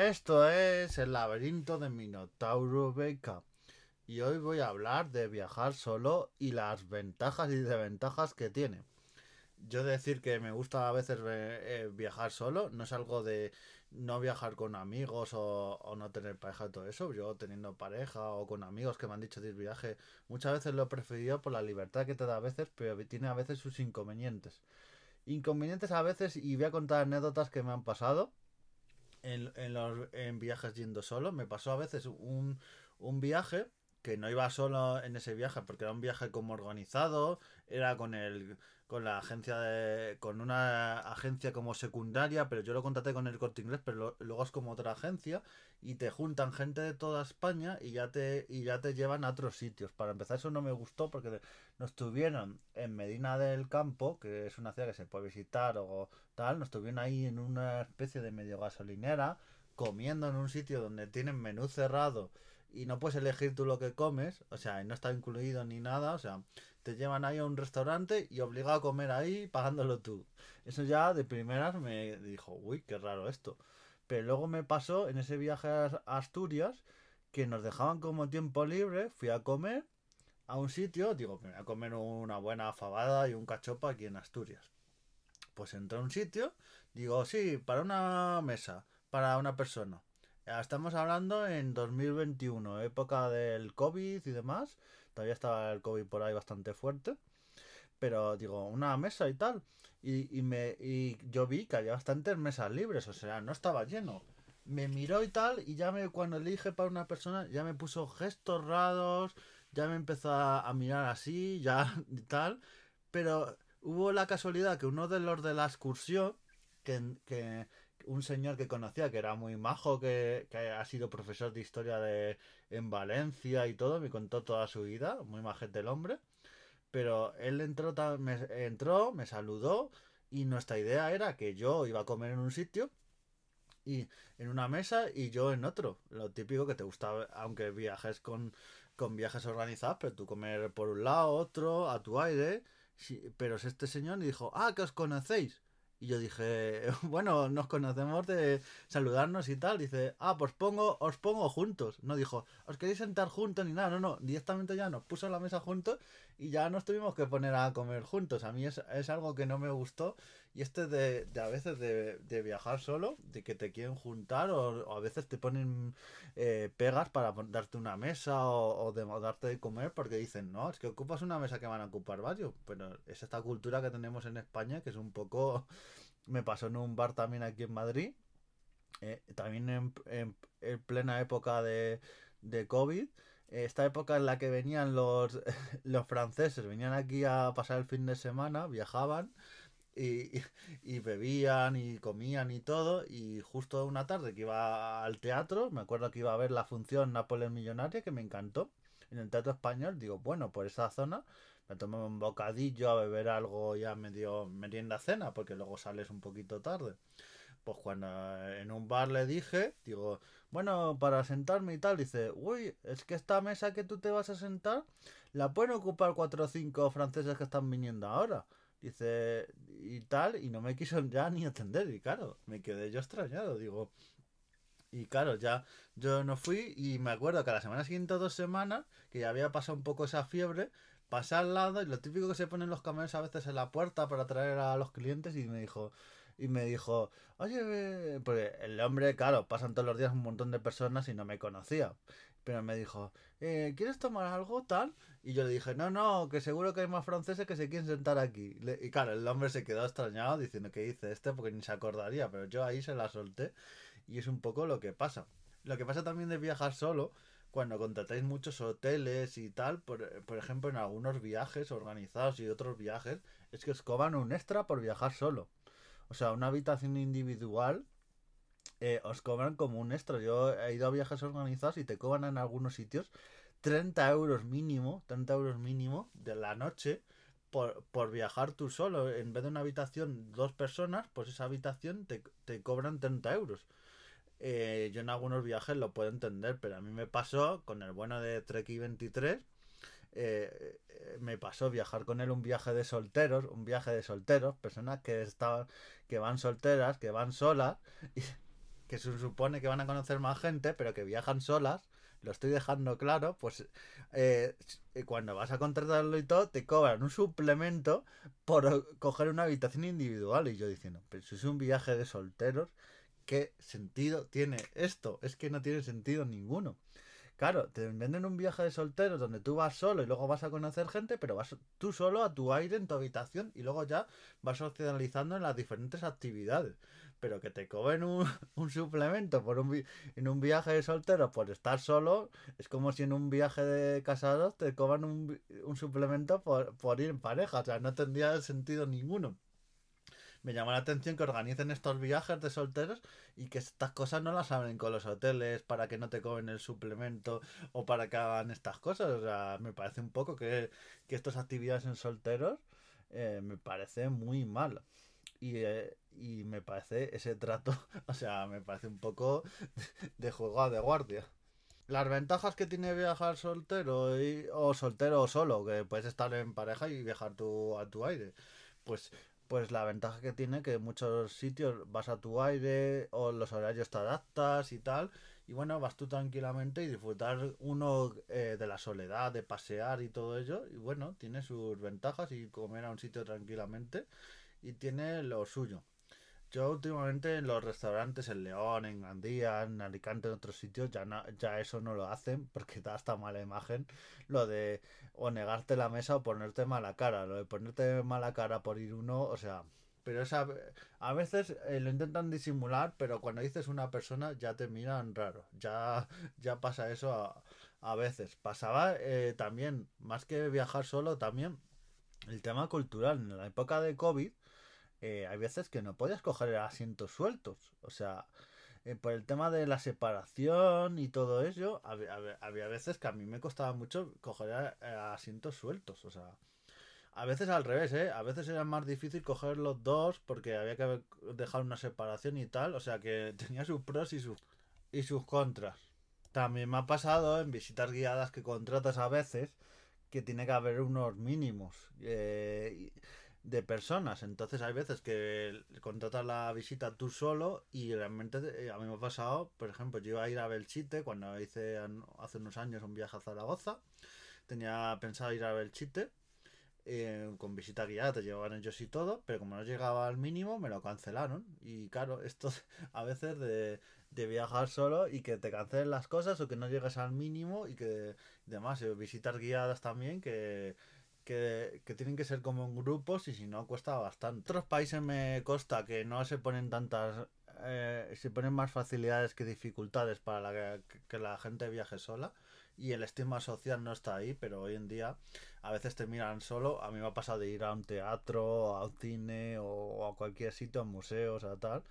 Esto es el laberinto de Minotauro Beca. Y hoy voy a hablar de viajar solo y las ventajas y desventajas que tiene. Yo decir que me gusta a veces eh, viajar solo, no es algo de no viajar con amigos o, no tener pareja y todo eso. Yo teniendo pareja o con amigos que me han dicho de viaje, muchas veces lo he preferido por la libertad que te da a veces, pero tiene a veces sus inconvenientes. Inconvenientes a veces, y voy a contar anécdotas que me han pasado en, en, los, en viajes yendo solo. Me pasó a veces un, un viaje que no iba solo en ese viaje porque era un viaje como organizado, era con el con la agencia de con una agencia como secundaria, pero yo lo contraté con el Corte Inglés, pero luego es como otra agencia y te juntan gente de toda España y ya te y ya te llevan a otros sitios. Para empezar eso no me gustó porque nos tuvieron en Medina del Campo, que es una ciudad que se puede visitar o tal, nos tuvieron ahí en una especie de medio gasolinera comiendo en un sitio donde tienen menú cerrado y no puedes elegir tú lo que comes, o sea, no está incluido ni nada, o sea, te llevan ahí a un restaurante y obligado a comer ahí pagándolo tú. Eso ya de primeras me dijo, uy, qué raro esto. Pero luego me pasó en ese viaje a Asturias que nos dejaban como tiempo libre, fui a comer a un sitio, digo, me voy a comer una buena fabada y un cachopa aquí en Asturias. Pues entré a un sitio, digo, sí, para una mesa, para una persona. Estamos hablando en 2021, época del COVID y demás. Todavía estaba el COVID por ahí bastante fuerte. Pero digo, una mesa y tal. Y, y, me, y yo vi que había bastantes mesas libres, o sea, no estaba lleno. Me miró y tal, y ya me, cuando elige para una persona, ya me puso gestos raros, ya me empezó a, mirar así, ya y tal. Pero hubo la casualidad que uno de los de la excursión, que, un señor que conocía que era muy majo, que, ha sido profesor de historia de, en Valencia y todo, me contó toda su vida, muy majete el hombre. Pero él entró, me, entró, me saludó y nuestra idea era que yo iba a comer en un sitio y en una mesa y yo en otro. Lo típico que te gusta, aunque viajes con, con viajes organizados, pero tú comer por un lado, otro, a tu aire. pero es este señor dijo, ah, que os conocéis. Y yo dije, bueno, nos conocemos de saludarnos y tal. Dice, ah, pues pongo, os pongo juntos. No dijo, os queréis sentar juntos ni nada. No, no, directamente ya nos puso la mesa juntos y ya nos tuvimos que poner a comer juntos. A mí es, es algo que no me gustó. Y este de, de a veces de, de, viajar solo, de que te quieren juntar o, a veces te ponen eh, pegas para darte una mesa o, de darte de comer porque dicen, no, es que ocupas una mesa que van a ocupar varios. Pero es esta cultura que tenemos en España que es un poco me pasó en un bar también aquí en Madrid, eh, también en, en, plena época de, de COVID, esta época en la que venían los, los franceses, venían aquí a pasar el fin de semana, viajaban y, y, bebían y comían y todo. Y justo una tarde que iba al teatro, me acuerdo que iba a ver la función Nápoles Millonaria, que me encantó, en el Teatro Español. Digo, bueno, por esa zona me tomé un bocadillo a beber algo ya medio merienda cena, porque luego sales un poquito tarde. Pues cuando en un bar le dije, digo, bueno, para sentarme y tal, dice, uy, es que esta mesa que tú te vas a sentar, la pueden ocupar cuatro o cinco franceses que están viniendo ahora. Dice, y tal, y no me quiso ya ni atender, y claro, me quedé yo extrañado, digo, y claro, ya yo no fui y me acuerdo que a la semana siguiente, dos semanas, que ya había pasado un poco esa fiebre, pasé al lado y lo típico que se ponen los camiones a veces en la puerta para atraer a los clientes y me dijo, y me dijo, oye, porque el hombre, claro, pasan todos los días un montón de personas y no me conocía. Pero me dijo, eh, ¿quieres tomar algo tal? Y yo le dije, no, no, que seguro que hay más franceses que se quieren sentar aquí. y claro, el hombre se quedó extrañado diciendo que hice este porque ni se acordaría, pero yo ahí se la solté y es un poco lo que pasa. Lo que pasa también de viajar solo cuando contratáis muchos hoteles y tal, por, ejemplo, en algunos viajes organizados y otros viajes, es que os cobran un extra por viajar solo. O sea, una habitación individual eh, os cobran como un extra. Yo he ido a viajes organizados y te cobran en algunos sitios 30 euros mínimo, 30 euros mínimo de la noche por, por viajar tú solo. En vez de una habitación dos personas, pues esa habitación te, te cobran 30 euros. Eh, yo en algunos viajes lo puedo entender, pero a mí me pasó con el bueno de Trek 23. Eh, eh, me pasó viajar con él un viaje de solteros, un viaje de solteros, personas que estaban, que van solteras, que van solas, que se supone que van a conocer más gente, pero que viajan solas, lo estoy dejando claro, pues eh, cuando vas a contratarlo y todo, te cobran un suplemento por coger una habitación individual. Y yo diciendo, pero si es un viaje de solteros, ¿qué sentido tiene esto? Es que no tiene sentido ninguno. Claro, te venden un viaje de solteros donde tú vas solo y luego vas a conocer gente, pero vas tú solo a tu aire en tu habitación y luego ya vas socializando en las diferentes actividades. Pero que te cobren un, suplemento por un, en un viaje de solteros por estar solo, es como si en un viaje de casados te cobran un, un suplemento por, por ir en pareja. O sea, no tendría sentido ninguno me llama la atención que organicen estos viajes de solteros y que estas cosas no las abren con los hoteles para que no te cobren el suplemento o para que hagan estas cosas. O sea, me parece un poco que, que estas actividades en solteros eh, me parece muy mal. Y, eh, y me parece ese trato, o sea, me parece un poco de juego de guardia. Las ventajas que tiene viajar soltero o soltero o solo, que puedes estar en pareja y viajar tú a tu aire. Pues pues la ventaja que tiene que en muchos sitios vas a tu aire o los horarios te adaptas y tal. Y bueno, vas tú tranquilamente y disfrutar uno eh, de la soledad, de pasear y todo ello. Y bueno, tiene sus ventajas y comer a un sitio tranquilamente. Y tiene lo suyo. Yo últimamente en los restaurantes en León, en Gandía, en Alicante, en otros sitios, ya, ya eso no lo hacen porque da hasta mala imagen lo de o negarte la mesa o ponerte mala cara. Lo de ponerte mala cara por ir uno, o sea, pero esa, a veces eh, lo intentan disimular, pero cuando dices una persona ya te miran raro. Ya, ya pasa eso a, a veces. Pasaba eh, también, más que viajar solo, también el tema cultural. En la época de COVID eh, hay veces que no podías coger asientos sueltos. O sea, eh, por el tema de la separación y todo ello, había, había, veces que a mí me costaba mucho coger eh, asientos sueltos. O sea, a veces al revés, ¿eh? A veces era más difícil coger los dos porque había que dejar una separación y tal. O sea, que tenía sus pros y sus, y sus contras. También me ha pasado en visitas guiadas que contratas a veces que tiene que haber unos mínimos. De personas. Entonces hay veces que contratas la visita tú solo y realmente eh, a mí me ha pasado, por ejemplo, yo iba a ir a Belchite cuando hice hace unos años un viaje a Zaragoza. Tenía pensado ir a Belchite eh, con visita guiada, te llevaban ellos y todo, pero como no llegaba al mínimo me lo cancelaron. Y claro, esto a veces de, de viajar solo y que te cancelen las cosas o que no llegues al mínimo y que demás, eh, visitas guiadas también que que, tienen que ser como en grupos y si no cuesta bastante. otros países me consta que no se ponen tantas, eh, se ponen más facilidades que dificultades para que, la gente viaje sola y el estigma social no está ahí, pero hoy en día a veces te miran solo. A mí me ha pasado de ir a un teatro, a un cine o, a cualquier sitio, a museos, a tal,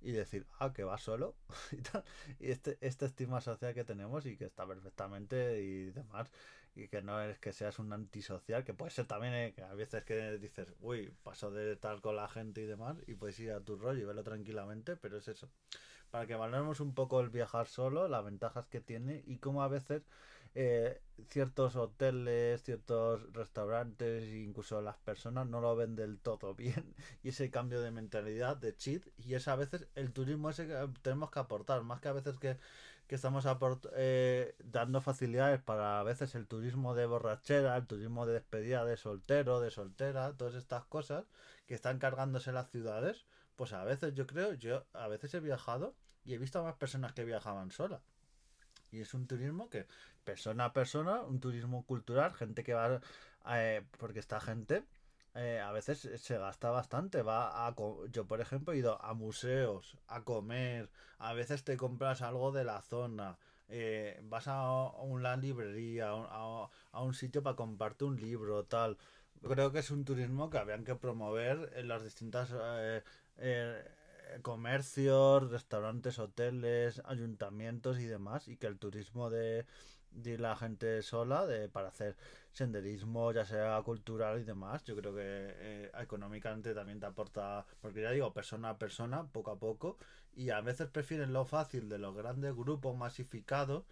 y decir, ah, que va solo y tal. Y este, este estigma social que tenemos y que está perfectamente y demás y que no es que seas un antisocial, que puede ser también, eh, que a veces que dices, uy, paso de estar con la gente y demás, y puedes ir a tu rollo y verlo tranquilamente, pero es eso. Para que valoremos un poco el viajar solo, las ventajas que tiene y cómo a veces eh, ciertos hoteles, ciertos restaurantes, incluso las personas no lo ven del todo bien, y ese cambio de mentalidad, de cheat, y es a veces el turismo ese que tenemos que aportar, más que a veces que que estamos eh, dando facilidades para a veces el turismo de borrachera, el turismo de despedida de soltero, de soltera, todas estas cosas que están cargándose las ciudades, pues a veces yo creo, yo a veces he viajado y he visto a más personas que viajaban solas. Y es un turismo que, persona a persona, un turismo cultural, gente que va, eh, porque esta gente eh, a veces se gasta bastante. Va a, yo, por ejemplo, he ido a museos, a comer, a veces te compras algo de la zona, eh, vas a una librería, a, a, un sitio para comprarte un libro, tal. Creo que es un turismo que habían que promover en las distintas eh, comercios, restaurantes, hoteles, ayuntamientos y demás, y que el turismo de de la gente sola de, para hacer senderismo, ya sea cultural y demás. Yo creo que eh, económicamente también te aporta, porque ya digo, persona a persona, poco a poco, y a veces prefieren lo fácil de los grandes grupos masificados.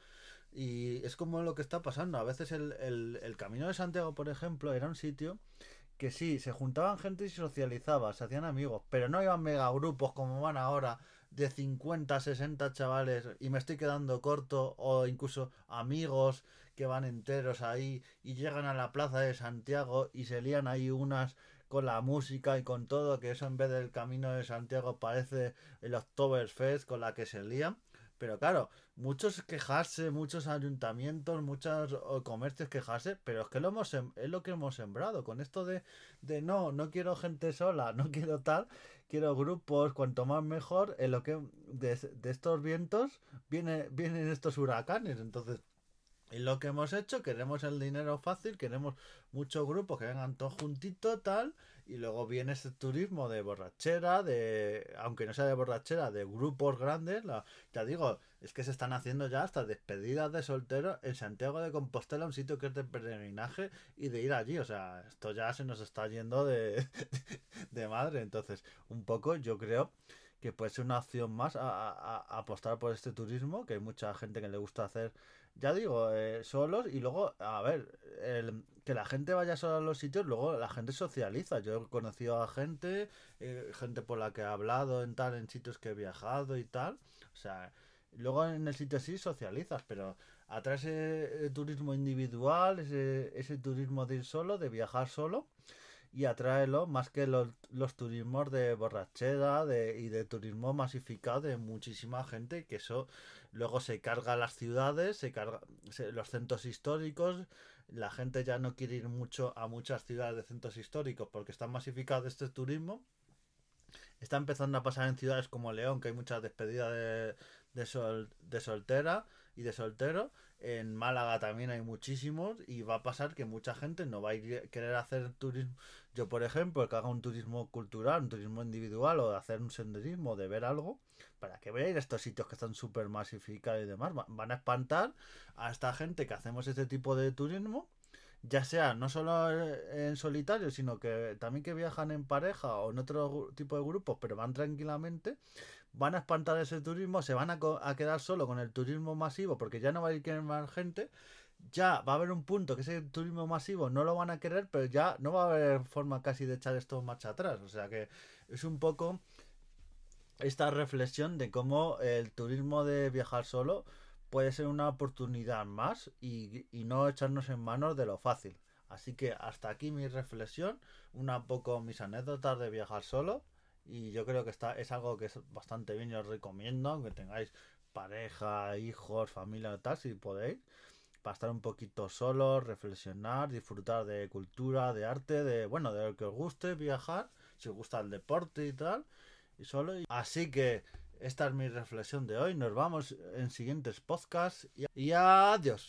Y es como lo que está pasando. A veces el, el, el Camino de Santiago, por ejemplo, era un sitio que sí, se juntaban gente y socializaba, se hacían amigos, pero no iban megagrupos como van ahora de 50, 60 chavales y me estoy quedando corto o incluso amigos que van enteros ahí y llegan a la plaza de Santiago y se lían ahí unas con la música y con todo, que eso en vez del camino de Santiago parece el Oktoberfest con la que se lían. Pero claro, muchos quejarse, muchos ayuntamientos, muchos comercios quejarse, pero es que lo hemos es lo que hemos sembrado. Con esto de, de no, no quiero gente sola, no quiero tal, quiero grupos, cuanto más mejor, en lo que de, de estos vientos viene, vienen estos huracanes. Entonces, en lo que hemos hecho, queremos el dinero fácil, queremos muchos grupos que vengan todos juntitos, tal, y luego viene ese turismo de borrachera, de, aunque no sea de borrachera, de grupos grandes, ya digo, es que se están haciendo ya hasta despedidas de solteros en Santiago de Compostela, un sitio que es de peregrinaje y de ir allí, o sea, esto ya se nos está yendo de, de madre, entonces, un poco yo creo que puede ser una opción más a, apostar por este turismo, que hay mucha gente que le gusta hacer, ya digo, eh, solos y luego, a ver, el, que la gente vaya sola a los sitios, luego la gente socializa. Yo he conocido a gente, eh, gente por la que he hablado en tal, en sitios que he viajado y tal. O sea, luego en el sitio sí socializas, pero atrae ese turismo individual, ese, ese turismo de ir solo, de viajar solo y atráelo más que los, los turismos de borrachera de, y de turismo masificado de muchísima gente que eso luego se carga las ciudades, se carga los centros históricos, la gente ya no quiere ir mucho a muchas ciudades de centros históricos porque están masificados este turismo. Está empezando a pasar en ciudades como León, que hay muchas despedidas de, de, sol, de soltera y de soltero. En Málaga también hay muchísimos y va a pasar que mucha gente no va a querer hacer turismo. Yo, por ejemplo, que haga un turismo cultural, un turismo individual o de hacer un senderismo, de ver algo, para que veáis estos sitios que están súper masificados y demás. Van a espantar a esta gente que hacemos este tipo de turismo ya sea no solo en solitario, sino que también que viajan en pareja o en otro tipo de grupos, pero van tranquilamente, van a espantar ese turismo, se van a, quedar solo con el turismo masivo porque ya no va a ir querer más gente. Ya va a haber un punto que ese turismo masivo no lo van a querer, pero ya no va a haber forma casi de echar esto marcha atrás. O sea que es un poco esta reflexión de cómo el turismo de viajar solo puede ser una oportunidad más y, y, no echarnos en manos de lo fácil. Así que hasta aquí mi reflexión, una poco mis anécdotas de viajar solo y yo creo que está, es algo que es bastante bien y os recomiendo, aunque tengáis pareja, hijos, familia, tal, si podéis, para estar un poquito solos, reflexionar, disfrutar de cultura, de arte, de, bueno, de lo que os guste, viajar, si os gusta el deporte y tal, y solo. Así que esta es mi reflexión de hoy, nos vamos en siguientes podcasts y adiós.